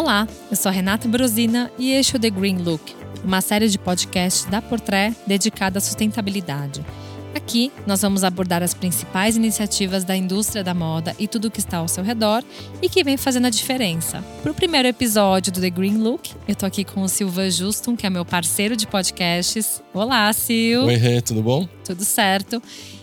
Olá, eu sou a Renata Brosina e este é o The Green Look, uma série de podcasts da Portrait dedicada à sustentabilidade. Aqui nós vamos abordar as principais iniciativas da indústria da moda e tudo o que está ao seu redor e que vem fazendo a diferença. Para o primeiro episódio do The Green Look, eu tô aqui com o Silvan Justum, que é meu parceiro de podcasts. Olá, Sil! Oi, Rê, tudo bom? Tudo certo.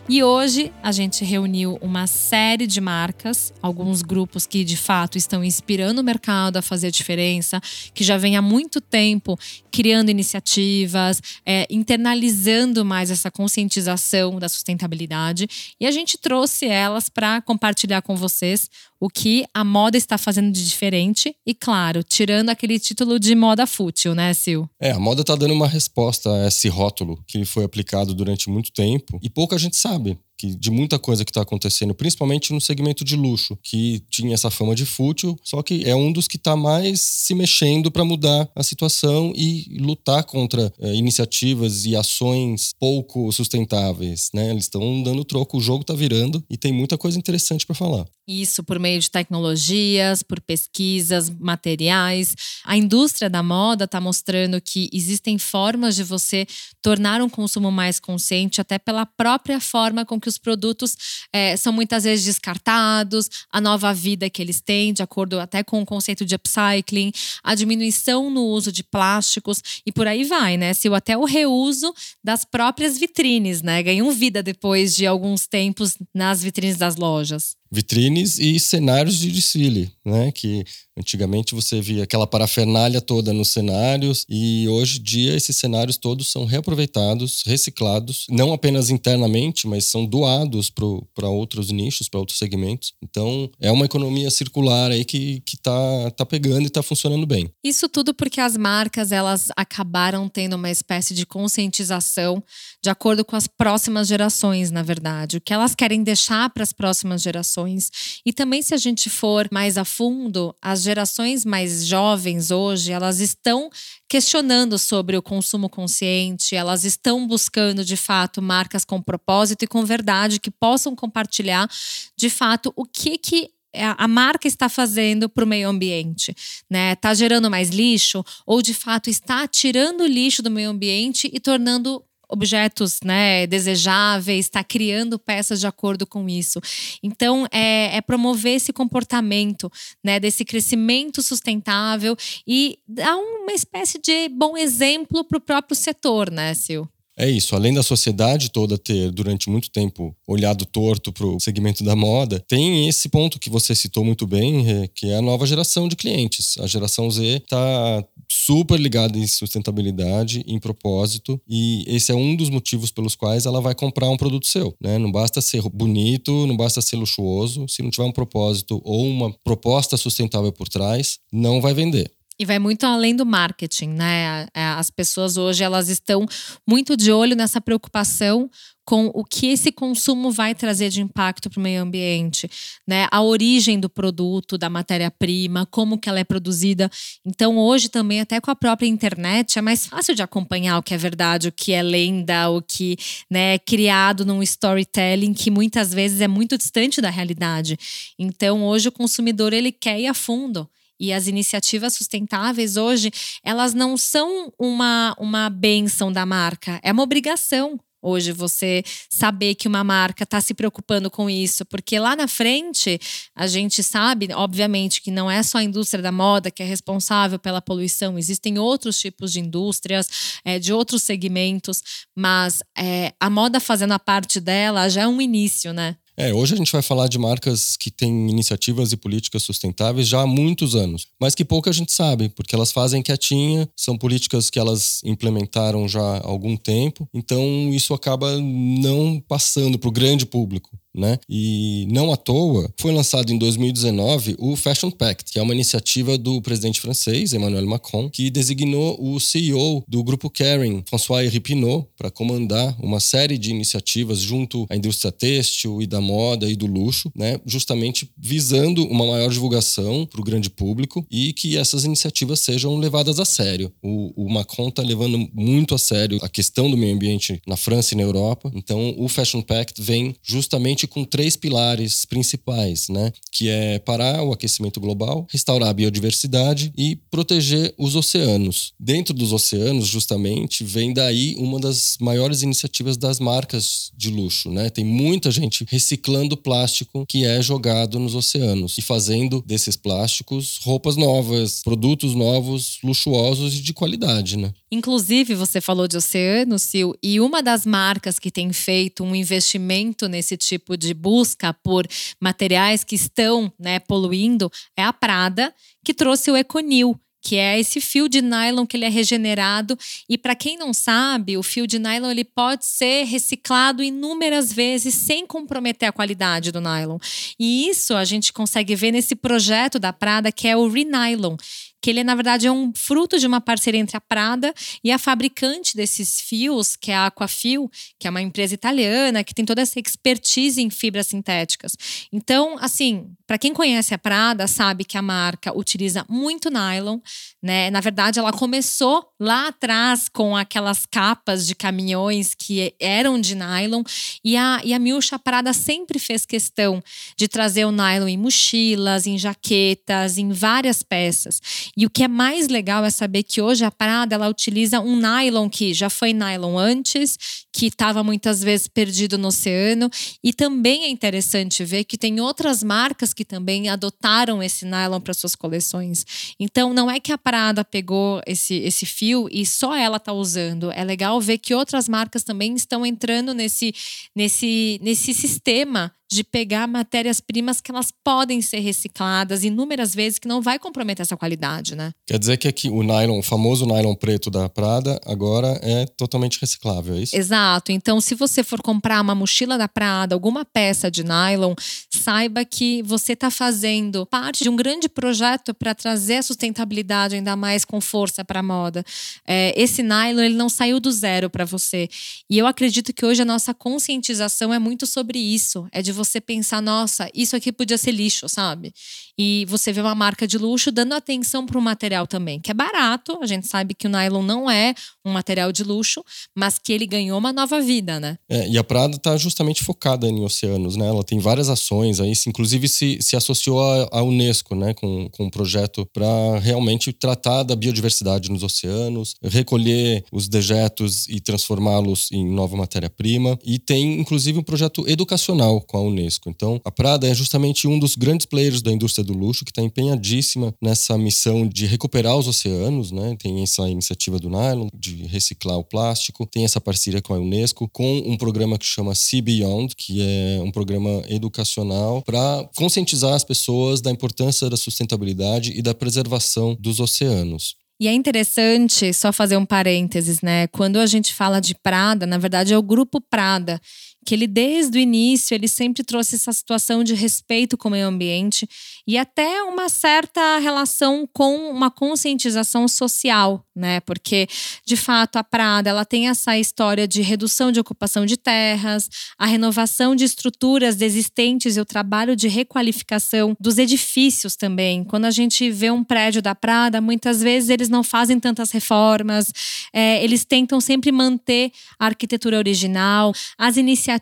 E hoje a gente reuniu uma série de marcas, alguns grupos que de fato estão inspirando o mercado a fazer diferença, que já vem há muito tempo criando iniciativas, é, internalizando mais essa conscientização da sustentabilidade. E a gente trouxe elas para compartilhar com vocês o que a moda está fazendo de diferente e, claro, tirando aquele título de moda fútil, né, Sil? É, a moda está dando uma resposta a esse rótulo que foi aplicado durante muito tempo e pouca gente sabe que de muita coisa que está acontecendo, principalmente no segmento de luxo, que tinha essa fama de fútil, só que é um dos que está mais se mexendo para mudar a situação e lutar contra é, iniciativas e ações pouco sustentáveis, né? Eles estão dando troco, o jogo está virando e tem muita coisa interessante para falar. Isso por meio de tecnologias, por pesquisas, materiais. A indústria da moda está mostrando que existem formas de você tornar um consumo mais consciente, até pela própria forma com que que os produtos é, são muitas vezes descartados, a nova vida que eles têm, de acordo até com o conceito de upcycling, a diminuição no uso de plásticos e por aí vai, né? Se até o reuso das próprias vitrines, né? Ganham vida depois de alguns tempos nas vitrines das lojas vitrines e cenários de desfile, né? Que antigamente você via aquela parafernália toda nos cenários e hoje em dia esses cenários todos são reaproveitados, reciclados, não apenas internamente, mas são doados para outros nichos, para outros segmentos. Então é uma economia circular aí que, que tá, tá pegando e está funcionando bem. Isso tudo porque as marcas elas acabaram tendo uma espécie de conscientização de acordo com as próximas gerações, na verdade. O que elas querem deixar para as próximas gerações. E também, se a gente for mais a fundo, as gerações mais jovens hoje, elas estão questionando sobre o consumo consciente, elas estão buscando, de fato, marcas com propósito e com verdade que possam compartilhar, de fato, o que que a marca está fazendo para o meio ambiente, né? Está gerando mais lixo ou de fato está tirando o lixo do meio ambiente e tornando objetos né, desejáveis, está criando peças de acordo com isso. Então, é, é, promover esse comportamento, né, desse crescimento sustentável e dar uma espécie de bom exemplo para o próprio setor, né, Sil? É isso, além da sociedade toda ter durante muito tempo olhado torto para o segmento da moda, tem esse ponto que você citou muito bem, que é a nova geração de clientes. A geração Z está super ligada em sustentabilidade, em propósito, e esse é um dos motivos pelos quais ela vai comprar um produto seu. Né? Não basta ser bonito, não basta ser luxuoso, se não tiver um propósito ou uma proposta sustentável por trás, não vai vender. E vai muito além do marketing, né? As pessoas hoje elas estão muito de olho nessa preocupação com o que esse consumo vai trazer de impacto para o meio ambiente, né? A origem do produto, da matéria-prima, como que ela é produzida. Então, hoje também, até com a própria internet, é mais fácil de acompanhar o que é verdade, o que é lenda, o que né, é criado num storytelling que muitas vezes é muito distante da realidade. Então, hoje o consumidor ele quer ir a fundo. E as iniciativas sustentáveis hoje, elas não são uma, uma benção da marca, é uma obrigação hoje você saber que uma marca está se preocupando com isso, porque lá na frente a gente sabe, obviamente, que não é só a indústria da moda que é responsável pela poluição, existem outros tipos de indústrias, é, de outros segmentos, mas é, a moda fazendo a parte dela já é um início, né? É, hoje a gente vai falar de marcas que têm iniciativas e políticas sustentáveis já há muitos anos, mas que pouca gente sabe, porque elas fazem quietinha, são políticas que elas implementaram já há algum tempo, então isso acaba não passando para o grande público né? E não à toa foi lançado em 2019 o Fashion Pact, que é uma iniciativa do presidente francês Emmanuel Macron, que designou o CEO do grupo Kering, François-Henri Pinault, para comandar uma série de iniciativas junto à indústria têxtil e da moda e do luxo, né? Justamente visando uma maior divulgação para o grande público e que essas iniciativas sejam levadas a sério. O, o Macron está levando muito a sério a questão do meio ambiente na França e na Europa, então o Fashion Pact vem justamente com três pilares principais, né? Que é parar o aquecimento global, restaurar a biodiversidade e proteger os oceanos. Dentro dos oceanos, justamente, vem daí uma das maiores iniciativas das marcas de luxo, né? Tem muita gente reciclando plástico que é jogado nos oceanos e fazendo desses plásticos roupas novas, produtos novos, luxuosos e de qualidade, né? Inclusive, você falou de oceano, Sil, e uma das marcas que tem feito um investimento nesse tipo de busca por materiais que estão né, poluindo é a Prada, que trouxe o Econil, que é esse fio de nylon que ele é regenerado e para quem não sabe, o fio de nylon ele pode ser reciclado inúmeras vezes sem comprometer a qualidade do nylon. E isso a gente consegue ver nesse projeto da Prada que é o Renylon, que ele na verdade é um fruto de uma parceria entre a Prada e a fabricante desses fios, que é a Aquafil, que é uma empresa italiana que tem toda essa expertise em fibras sintéticas. Então, assim, para quem conhece a Prada, sabe que a marca utiliza muito nylon, né? Na verdade, ela começou lá atrás com aquelas capas de caminhões que eram de nylon e a, e a Milcha Prada sempre fez questão de trazer o nylon em mochilas, em jaquetas, em várias peças. E o que é mais legal é saber que hoje a Prada ela utiliza um nylon que já foi nylon antes, que estava muitas vezes perdido no oceano. E também é interessante ver que tem outras marcas que também adotaram esse nylon para suas coleções. Então não é que a Prada pegou esse, esse fio e só ela está usando. É legal ver que outras marcas também estão entrando nesse, nesse, nesse sistema de pegar matérias-primas que elas podem ser recicladas inúmeras vezes, que não vai comprometer essa qualidade, né? Quer dizer que aqui o nylon, o famoso nylon preto da Prada, agora é totalmente reciclável, é isso? Exato. Então, se você for comprar uma mochila da Prada, alguma peça de nylon, saiba que você está fazendo parte de um grande projeto para trazer a sustentabilidade ainda mais com força para a moda. É, esse nylon ele não saiu do zero para você. E eu acredito que hoje a nossa conscientização é muito sobre isso, é de você pensar, nossa, isso aqui podia ser lixo, sabe? E você vê uma marca de luxo dando atenção para o material também, que é barato. A gente sabe que o nylon não é um material de luxo, mas que ele ganhou uma nova vida, né? É, e a Prada está justamente focada em oceanos, né? Ela tem várias ações aí, inclusive se, se associou à Unesco, né? Com, com um projeto para realmente tratar da biodiversidade nos oceanos, recolher os dejetos e transformá-los em nova matéria-prima. E tem, inclusive, um projeto educacional com a Unesco. Então, a Prada é justamente um dos grandes players da indústria do luxo que está empenhadíssima nessa missão de recuperar os oceanos, né? Tem essa iniciativa do Nylon de reciclar o plástico, tem essa parceria com a Unesco, com um programa que chama Sea Beyond, que é um programa educacional para conscientizar as pessoas da importância da sustentabilidade e da preservação dos oceanos. E é interessante, só fazer um parênteses, né? Quando a gente fala de Prada, na verdade é o grupo Prada, que ele desde o início ele sempre trouxe essa situação de respeito com o meio ambiente e até uma certa relação com uma conscientização social, né? Porque de fato a Prada ela tem essa história de redução de ocupação de terras, a renovação de estruturas existentes e o trabalho de requalificação dos edifícios também. Quando a gente vê um prédio da Prada, muitas vezes eles não fazem tantas reformas, é, eles tentam sempre manter a arquitetura original, as iniciativas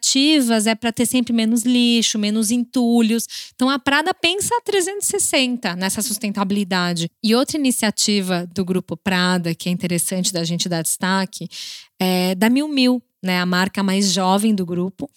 é para ter sempre menos lixo, menos entulhos. Então a Prada pensa 360 nessa sustentabilidade. E outra iniciativa do grupo Prada, que é interessante da gente dar destaque, é da Mil Mil, né, a marca mais jovem do grupo,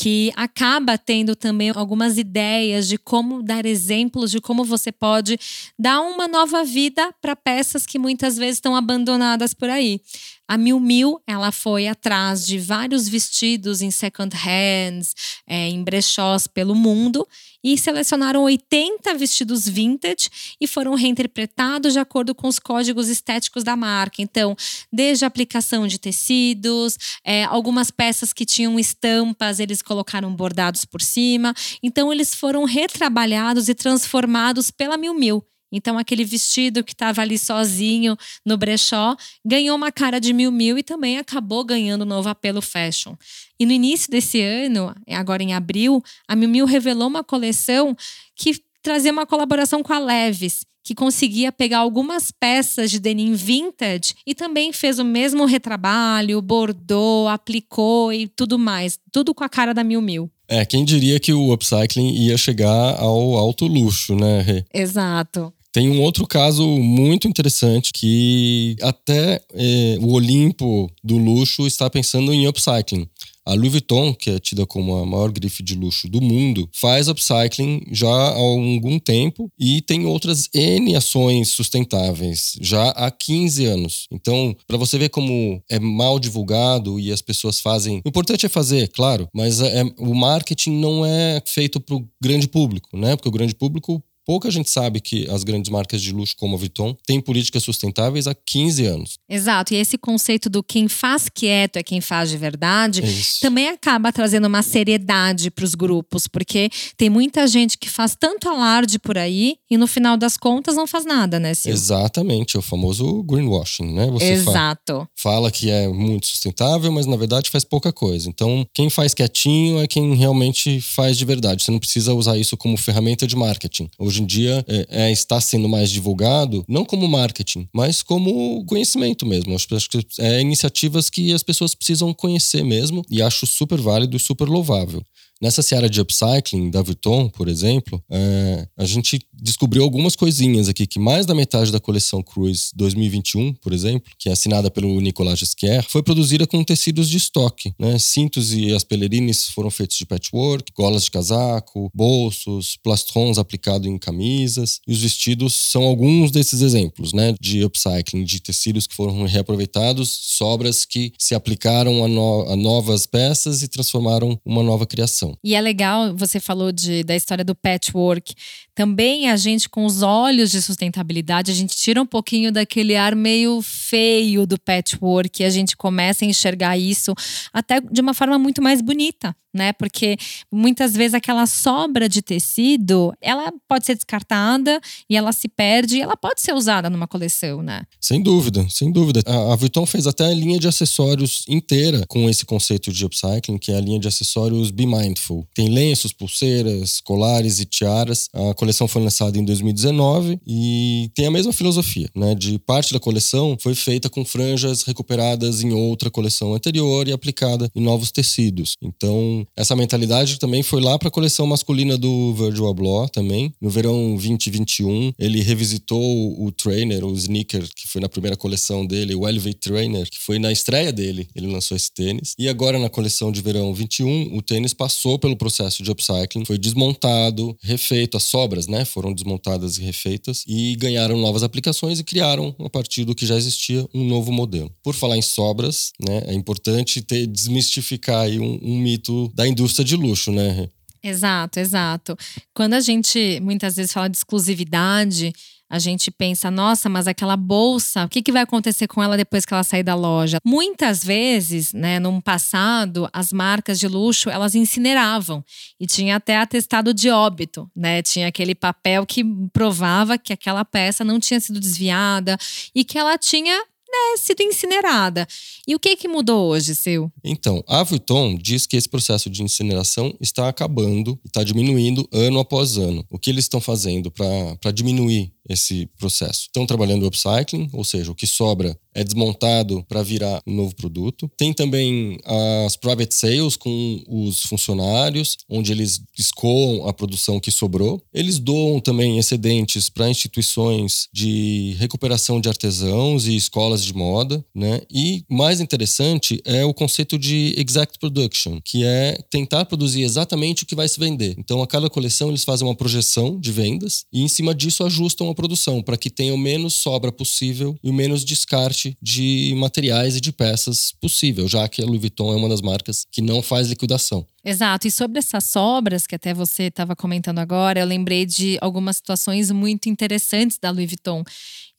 que acaba tendo também algumas ideias de como dar exemplos de como você pode dar uma nova vida para peças que muitas vezes estão abandonadas por aí. A Mil Mil, ela foi atrás de vários vestidos em second hands, é, em brechós pelo mundo e selecionaram 80 vestidos vintage e foram reinterpretados de acordo com os códigos estéticos da marca. Então, desde a aplicação de tecidos, é, algumas peças que tinham estampas, eles colocaram bordados por cima. Então, eles foram retrabalhados e transformados pela Mil Mil. Então, aquele vestido que estava ali sozinho no brechó ganhou uma cara de mil mil e também acabou ganhando novo apelo fashion. E no início desse ano, agora em abril, a Miu Miu revelou uma coleção que trazia uma colaboração com a Levis, que conseguia pegar algumas peças de denim vintage e também fez o mesmo retrabalho, bordou, aplicou e tudo mais, tudo com a cara da Miu Miu. É, quem diria que o upcycling ia chegar ao alto luxo, né, Rê? Exato. Tem um outro caso muito interessante que até eh, o Olimpo do luxo está pensando em upcycling. A Louis Vuitton, que é tida como a maior grife de luxo do mundo, faz upcycling já há algum tempo e tem outras N ações sustentáveis já há 15 anos. Então, para você ver como é mal divulgado e as pessoas fazem. O importante é fazer, claro, mas é, o marketing não é feito para o grande público, né? Porque o grande público Pouca gente sabe que as grandes marcas de luxo como a Vuitton têm políticas sustentáveis há 15 anos. Exato, e esse conceito do quem faz quieto é quem faz de verdade Isso. também acaba trazendo uma seriedade para os grupos, porque tem muita gente que faz tanto alarde por aí e no final das contas não faz nada, né, Sil? Exatamente, é o famoso greenwashing, né? Você Exato. Fala que é muito sustentável, mas na verdade faz pouca coisa. Então, quem faz quietinho é quem realmente faz de verdade. Você não precisa usar isso como ferramenta de marketing. Hoje em dia é, é, está sendo mais divulgado, não como marketing, mas como conhecimento mesmo. Acho, acho que é iniciativas que as pessoas precisam conhecer mesmo e acho super válido e super louvável. Nessa seara de upcycling da Vuitton, por exemplo, é, a gente descobriu algumas coisinhas aqui, que mais da metade da coleção Cruise 2021, por exemplo, que é assinada pelo Nicolas Gisquer, foi produzida com tecidos de estoque. Né? Cintos e as pelerines foram feitos de patchwork, golas de casaco, bolsos, plastrons aplicados em camisas, e os vestidos são alguns desses exemplos né? de upcycling, de tecidos que foram reaproveitados, sobras que se aplicaram a, no a novas peças e transformaram uma nova criação. E é legal, você falou de, da história do patchwork. Também a gente, com os olhos de sustentabilidade, a gente tira um pouquinho daquele ar meio feio do patchwork e a gente começa a enxergar isso até de uma forma muito mais bonita, né? Porque muitas vezes aquela sobra de tecido, ela pode ser descartada e ela se perde e ela pode ser usada numa coleção, né? Sem dúvida, sem dúvida. A, a Vuitton fez até a linha de acessórios inteira com esse conceito de upcycling, que é a linha de acessórios Be Mindful. Tem lenços, pulseiras, colares e tiaras. A coleção foi lançada em 2019 e tem a mesma filosofia, né? De parte da coleção foi feita com franjas recuperadas em outra coleção anterior e aplicada em novos tecidos. Então, essa mentalidade também foi lá para a coleção masculina do Virgil Abloh também. No verão 2021, ele revisitou o trainer, o sneaker, que foi na primeira coleção dele, o Elevate Trainer, que foi na estreia dele. Ele lançou esse tênis. E agora na coleção de verão 21, o tênis passou pelo processo de upcycling, foi desmontado, refeito, as sobras, né, foram desmontadas e refeitas e ganharam novas aplicações e criaram, a partir do que já existia, um novo modelo. Por falar em sobras, né, é importante ter, desmistificar aí um, um mito da indústria de luxo, né? Exato, exato. Quando a gente muitas vezes fala de exclusividade, a gente pensa, nossa, mas aquela bolsa, o que, que vai acontecer com ela depois que ela sair da loja? Muitas vezes, né, no passado, as marcas de luxo, elas incineravam. E tinha até atestado de óbito, né? Tinha aquele papel que provava que aquela peça não tinha sido desviada e que ela tinha né, sido incinerada. E o que que mudou hoje, seu? Então, a Vuitton diz que esse processo de incineração está acabando, está diminuindo ano após ano. O que eles estão fazendo para diminuir esse processo. Estão trabalhando o upcycling, ou seja, o que sobra é desmontado para virar um novo produto. Tem também as private sales com os funcionários, onde eles escoam a produção que sobrou. Eles doam também excedentes para instituições de recuperação de artesãos e escolas de moda, né? E mais interessante é o conceito de exact production, que é tentar produzir exatamente o que vai se vender. Então, a cada coleção eles fazem uma projeção de vendas e em cima disso ajustam a produção para que tenha o menos sobra possível e o menos descarte de materiais e de peças possível, já que a Louis Vuitton é uma das marcas que não faz liquidação. Exato. E sobre essas sobras que até você estava comentando agora, eu lembrei de algumas situações muito interessantes da Louis Vuitton.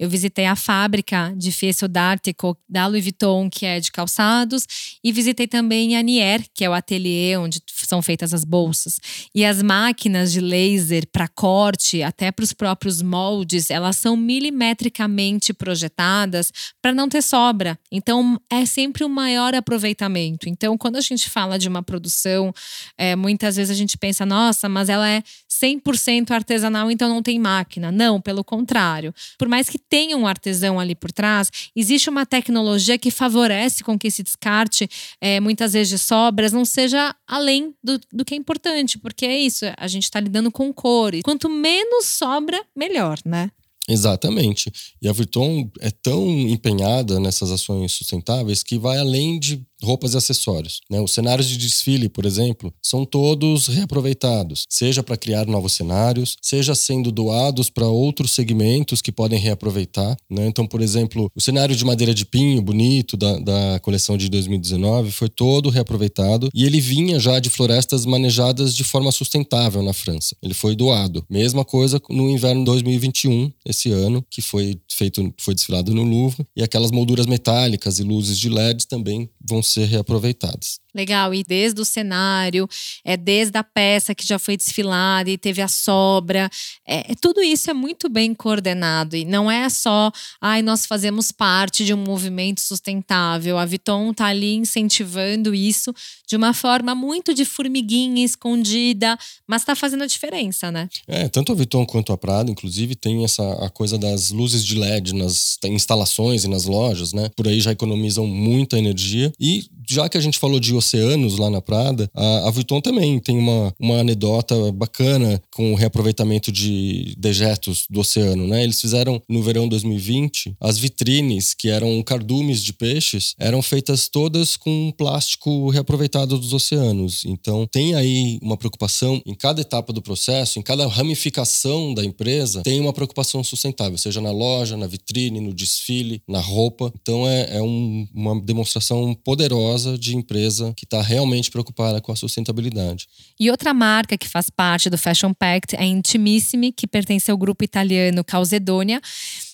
Eu visitei a fábrica de Fieso d'Artico da Louis Vuitton, que é de calçados, e visitei também a Nier, que é o ateliê onde são feitas as bolsas. E as máquinas de laser para corte, até para os próprios moldes, elas são milimetricamente projetadas para não ter sobra. Então, é sempre o um maior aproveitamento. Então, quando a gente fala de uma produção É, muitas vezes a gente pensa, nossa, mas ela é 100% artesanal, então não tem máquina. Não, pelo contrário. Por mais que tenha um artesão ali por trás, existe uma tecnologia que favorece com que esse descarte, é, muitas vezes de sobras, não seja além do, do que é importante, porque é isso, a gente está lidando com cores. Quanto menos sobra, melhor, né? Exatamente. E a Vuitton é tão empenhada nessas ações sustentáveis que vai além de roupas e acessórios. Né? Os cenários de desfile, por exemplo, são todos reaproveitados, seja para criar novos cenários, seja sendo doados para outros segmentos que podem reaproveitar. Né? Então, por exemplo, o cenário de madeira de pinho, bonito, da, da coleção de 2019, foi todo reaproveitado e ele vinha já de florestas manejadas de forma sustentável na França. Ele foi doado. Mesma coisa no inverno 2021, esse ano, que foi feito, foi desfilado no Louvre, e aquelas molduras metálicas e luzes de LEDs também vão ser reaproveitadas. Legal, e desde o cenário, é desde a peça que já foi desfilada e teve a sobra, é, é, tudo isso é muito bem coordenado e não é só, ai, nós fazemos parte de um movimento sustentável. A Viton está ali incentivando isso de uma forma muito de formiguinha escondida, mas está fazendo a diferença, né? É, tanto a Viton quanto a Prada, inclusive, tem essa a coisa das luzes de LED nas instalações e nas lojas, né? Por aí já economizam muita energia e já que a gente falou de oceanos lá na Prada, a, a Vuitton também tem uma, uma anedota bacana com o reaproveitamento de dejetos do oceano, né? Eles fizeram no verão 2020 as vitrines que eram cardumes de peixes, eram feitas todas com plástico reaproveitado dos oceanos. Então tem aí uma preocupação em cada etapa do processo, em cada ramificação da empresa, tem uma preocupação sustentável, seja na loja, na vitrine, no desfile, na roupa. Então é, é um, uma demonstração poderosa de empresa que está realmente preocupada com a sustentabilidade. E outra marca que faz parte do Fashion Pact é Intimissimi, que pertence ao grupo italiano Calzedonia.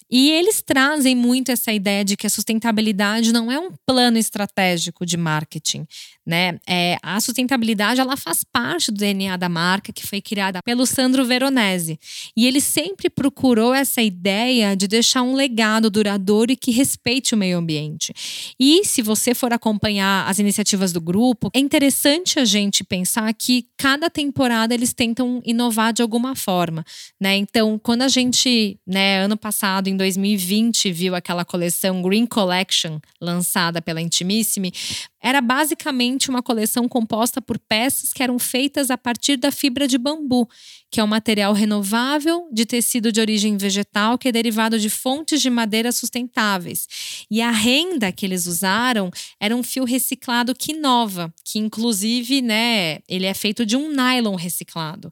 E eles trazem muito essa ideia de que a sustentabilidade não é um plano estratégico de marketing, né? É, a sustentabilidade ela faz parte do DNA da marca que foi criada pelo Sandro Veronese. E ele sempre procurou essa ideia de deixar um legado duradouro e que respeite o meio ambiente. E se você for acompanhar as iniciativas do grupo, é interessante a gente pensar que cada temporada eles tentam inovar de alguma forma, né? Então, quando a gente, né, ano passado em 2020 viu aquela coleção Green Collection lançada pela Intimissimi, era basicamente uma coleção composta por peças que eram feitas a partir da fibra de bambu, que é um material renovável de tecido de origem vegetal que é derivado de fontes de madeira sustentáveis. E a renda que eles usaram era um fio reciclado Quinova, que inclusive, né, ele é feito de um nylon reciclado.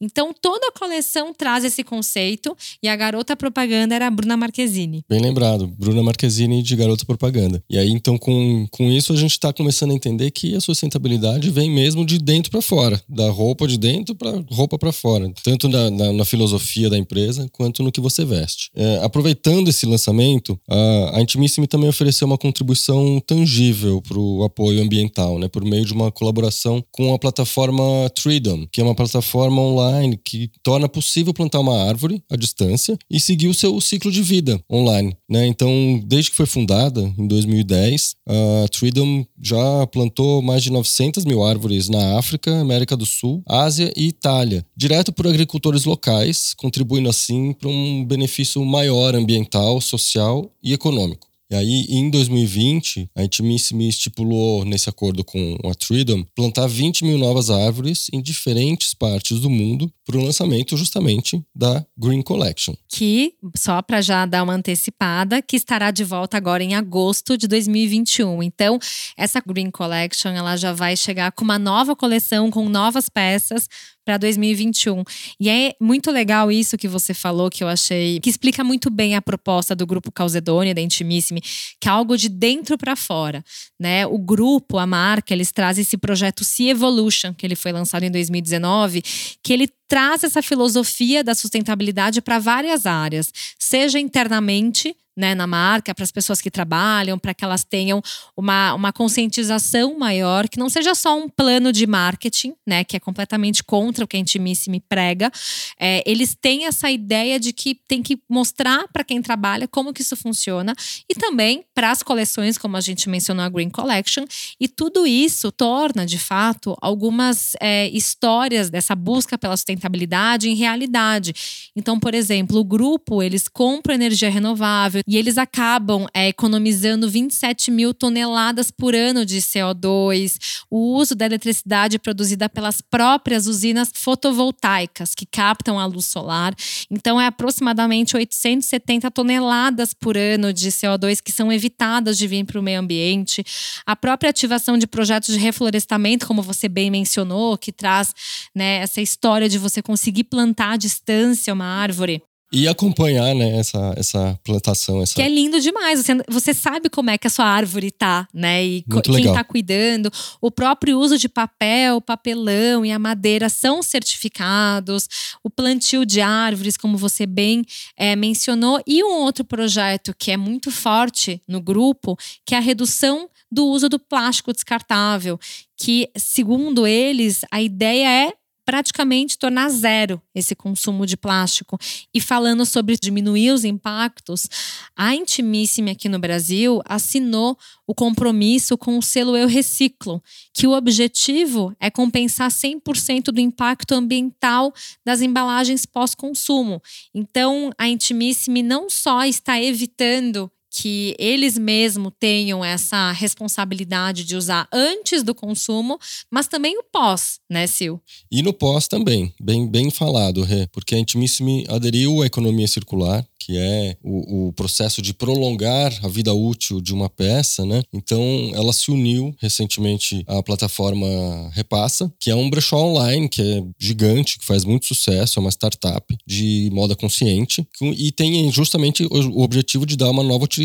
Então toda a coleção traz esse conceito e a garota propaganda era a Bruna Marquezine. Bem lembrado, Bruna Marquezine de garota propaganda. E aí então com, com isso a gente está começando a entender que a sustentabilidade vem mesmo de dentro para fora, da roupa de dentro para roupa para fora tanto na, na, na, filosofia da empresa quanto no que você veste. É, aproveitando esse lançamento, a, a Intimissimi também ofereceu uma contribuição tangível para o apoio ambiental, né, por meio de uma colaboração com a plataforma Treedom, que é uma plataforma online que torna possível plantar uma árvore à distância e seguir o seu ciclo de vida online. Né? Então, desde que foi fundada, em 2010, a Treedom já plantou mais de 900 mil árvores na África, América do Sul, Ásia e Itália, direto por agricultores locais, contribuindo assim para um benefício maior ambiental, social e econômico. E aí, em 2020, a Intimissimi estipulou, nesse acordo com a Freedom, plantar 20 mil novas árvores em diferentes partes do mundo para o lançamento justamente da Green Collection. Que, só para já dar uma antecipada, que estará de volta agora em agosto de 2021. Então, essa Green Collection ela já vai chegar com uma nova coleção, com novas peças para 2021. E é muito legal isso que você falou, que eu achei, que explica muito bem a proposta do grupo Calzedônia, da Intimissimi, que é algo de dentro para fora, né? O grupo, a marca, eles trazem esse projeto Sea Evolution, que ele foi lançado em 2019, que ele traz essa filosofia da sustentabilidade para várias áreas, seja internamente, né, na marca, para as pessoas que trabalham, para que elas tenham uma, uma conscientização maior, que não seja só um plano de marketing, né, que é completamente contra o que a Intimissime prega. É, eles têm essa ideia de que tem que mostrar para quem trabalha como que isso funciona e também para as coleções, como a gente mencionou a Green Collection. E tudo isso torna, de fato, algumas é, histórias dessa busca pela sustentabilidade em realidade. Então, por exemplo, o grupo eles compram energia renovável e eles acabam é, economizando 27 mil toneladas por ano de CO2. O uso da eletricidade produzida pelas próprias usinas fotovoltaicas, que captam a luz solar. Então, é aproximadamente 870 toneladas por ano de CO2 que são evitadas de vir para o meio ambiente. A própria ativação de projetos de reflorestamento, como você bem mencionou, que traz né, essa história de você conseguir plantar à distância uma árvore. E acompanhar, né, essa, essa plantação. Essa... Que é lindo demais. Você, você sabe como é que a sua árvore tá, né? E Muito quem legal. tá cuidando. O próprio uso de papel, papelão e a madeira são certificados. O plantio de árvores, como você bem é, mencionou. E um outro projeto que é muito forte no grupo, que é a redução do uso do plástico descartável. Que, segundo eles, a ideia é praticamente tornar zero esse consumo de plástico. E falando sobre diminuir os impactos, a Intimissime aqui no Brasil assinou o compromisso com o selo Eu Reciclo, que o objetivo é compensar 100% do impacto ambiental das embalagens pós-consumo. Então, a Intimissime não só está evitando que eles mesmos tenham essa responsabilidade de usar antes do consumo, mas também o pós, né, Sil? E no pós também, bem, bem falado, Rê, porque a Intimissimi aderiu à economia circular, que é o, o, processo de prolongar a vida útil de uma peça, né? Então, ela se uniu recentemente à plataforma Repassa, que é um brechó online que é gigante, que faz muito sucesso, é uma startup de moda consciente e tem justamente o objetivo de dar uma nova utilidade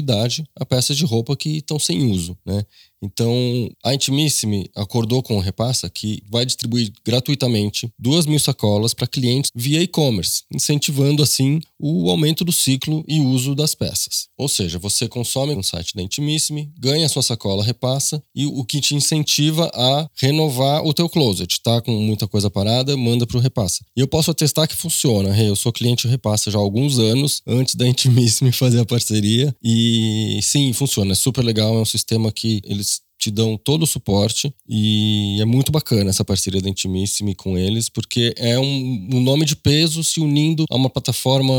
a peças de roupa que estão sem uso, né? Então, a Intimissime acordou com o Repassa que vai distribuir gratuitamente duas mil sacolas para clientes via e-commerce, incentivando assim o aumento do ciclo e uso das peças. Ou seja, você consome no site da Intimissime, ganha sua sacola Repassa e o que te incentiva a renovar o teu closet. Tá com muita coisa parada, manda para o Repassa. E eu posso atestar que funciona. Eu sou cliente Repassa já há alguns anos, antes da Intimissime fazer a parceria. E sim, funciona. É super legal, é um sistema que eles te dão todo o suporte e é muito bacana essa parceria da Intimissime com eles, porque é um, um nome de peso se unindo a uma plataforma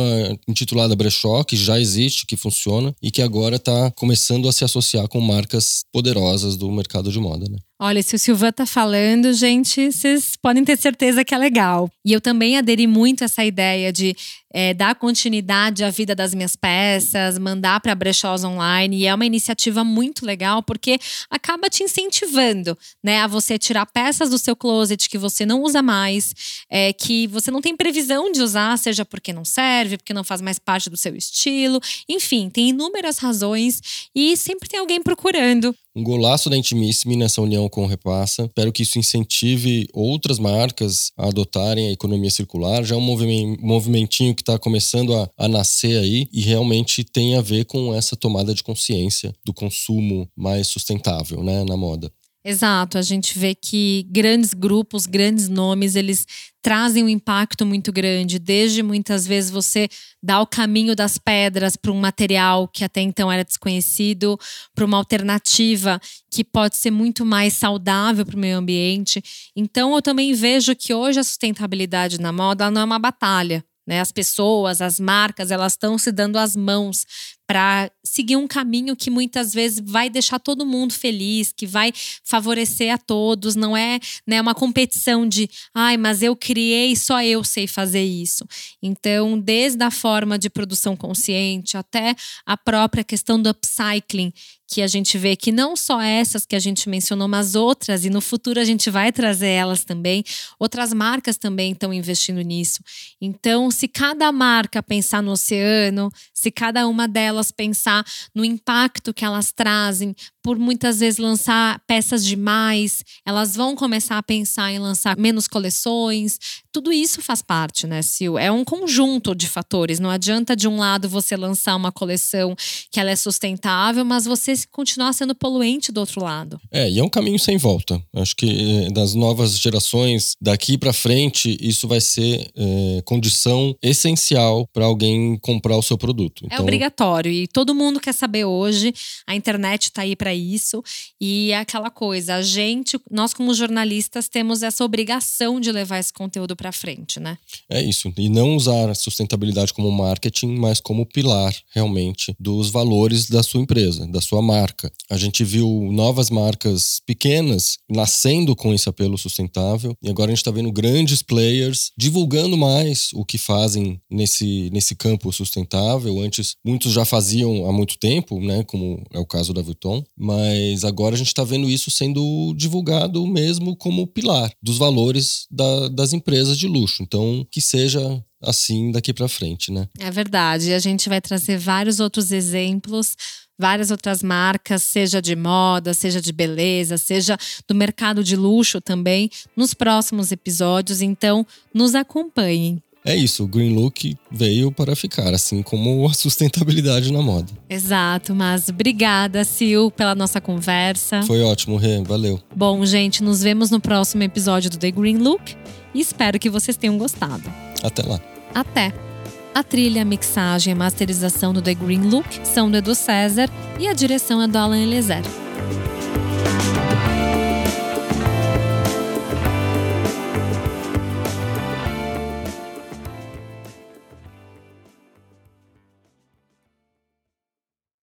intitulada Brechó, que já existe, que funciona e que agora está começando a se associar com marcas poderosas do mercado de moda, né? Olha, se o Silvan tá falando, gente, vocês podem ter certeza que é legal. E eu também aderi muito a essa ideia de é, dar continuidade à vida das minhas peças, mandar para brechós online. E é uma iniciativa muito legal porque acaba te incentivando, né, a você tirar peças do seu closet que você não usa mais, é, que você não tem previsão de usar, seja porque não serve, porque não faz mais parte do seu estilo. Enfim, tem inúmeras razões e sempre tem alguém procurando um golaço da Intimissime nessa união com o Repassa. Espero que isso incentive outras marcas a adotarem a economia circular. Já é um movimentinho que está começando a, a nascer aí e realmente tem a ver com essa tomada de consciência do consumo mais sustentável né, na moda. Exato, a gente vê que grandes grupos, grandes nomes, eles trazem um impacto muito grande, desde muitas vezes você dar o caminho das pedras para um material que até então era desconhecido, para uma alternativa que pode ser muito mais saudável para o meio ambiente. Então eu também vejo que hoje a sustentabilidade na moda não é uma batalha, né? As pessoas, as marcas, elas estão se dando as mãos para seguir um caminho que muitas vezes vai deixar todo mundo feliz, que vai favorecer a todos, não é né, uma competição de, ai, mas eu criei, só eu sei fazer isso. Então, desde a forma de produção consciente até a própria questão do upcycling, que a gente vê que não só essas que a gente mencionou, mas outras, e no futuro a gente vai trazer elas também. Outras marcas também estão investindo nisso. Então, se cada marca pensar no oceano, se cada uma delas pensar no impacto que elas trazem, por muitas vezes lançar peças demais, elas vão começar a pensar em lançar menos coleções. Tudo isso faz parte, né, Sil? É um conjunto de fatores. Não adianta de um lado você lançar uma coleção que ela é sustentável, mas você continuar sendo poluente do outro lado. É, e é um caminho sem volta. Acho que eh, das novas gerações, daqui para frente, isso vai ser é, condição essencial para alguém comprar o seu produto. É então... É obrigatório e todo mundo quer saber hoje. A internet está aí para isso e é aquela coisa. A gente, nós como jornalistas, temos essa obrigação de levar esse conteúdo para frente, né? É isso. E não usar a sustentabilidade como marketing, mas como pilar realmente dos valores da sua empresa, da sua marca. A gente viu novas marcas pequenas nascendo com esse apelo sustentável e agora a gente está vendo grandes players divulgando mais o que fazem nesse, nesse campo sustentável. Antes, muitos já faziam há muito tempo, né? Como é o caso da Vuitton, mas agora a gente está vendo isso sendo divulgado mesmo como pilar dos valores da, das empresas de luxo. Então, que seja assim daqui para frente, né? É verdade. A gente vai trazer vários outros exemplos, várias outras marcas, seja de moda, seja de beleza, seja do mercado de luxo também, nos próximos episódios. Então, nos acompanhem. É isso, o Green Look veio para ficar, assim como a sustentabilidade na moda. Exato, mas obrigada, Sil, pela nossa conversa. Foi ótimo, Rê, valeu. Bom, gente, nos vemos no próximo episódio do The Green Look e espero que vocês tenham gostado. Até lá. Até. A trilha, a mixagem e a masterização do The Green Look são do Edu César e a direção é do Alan Eliezer.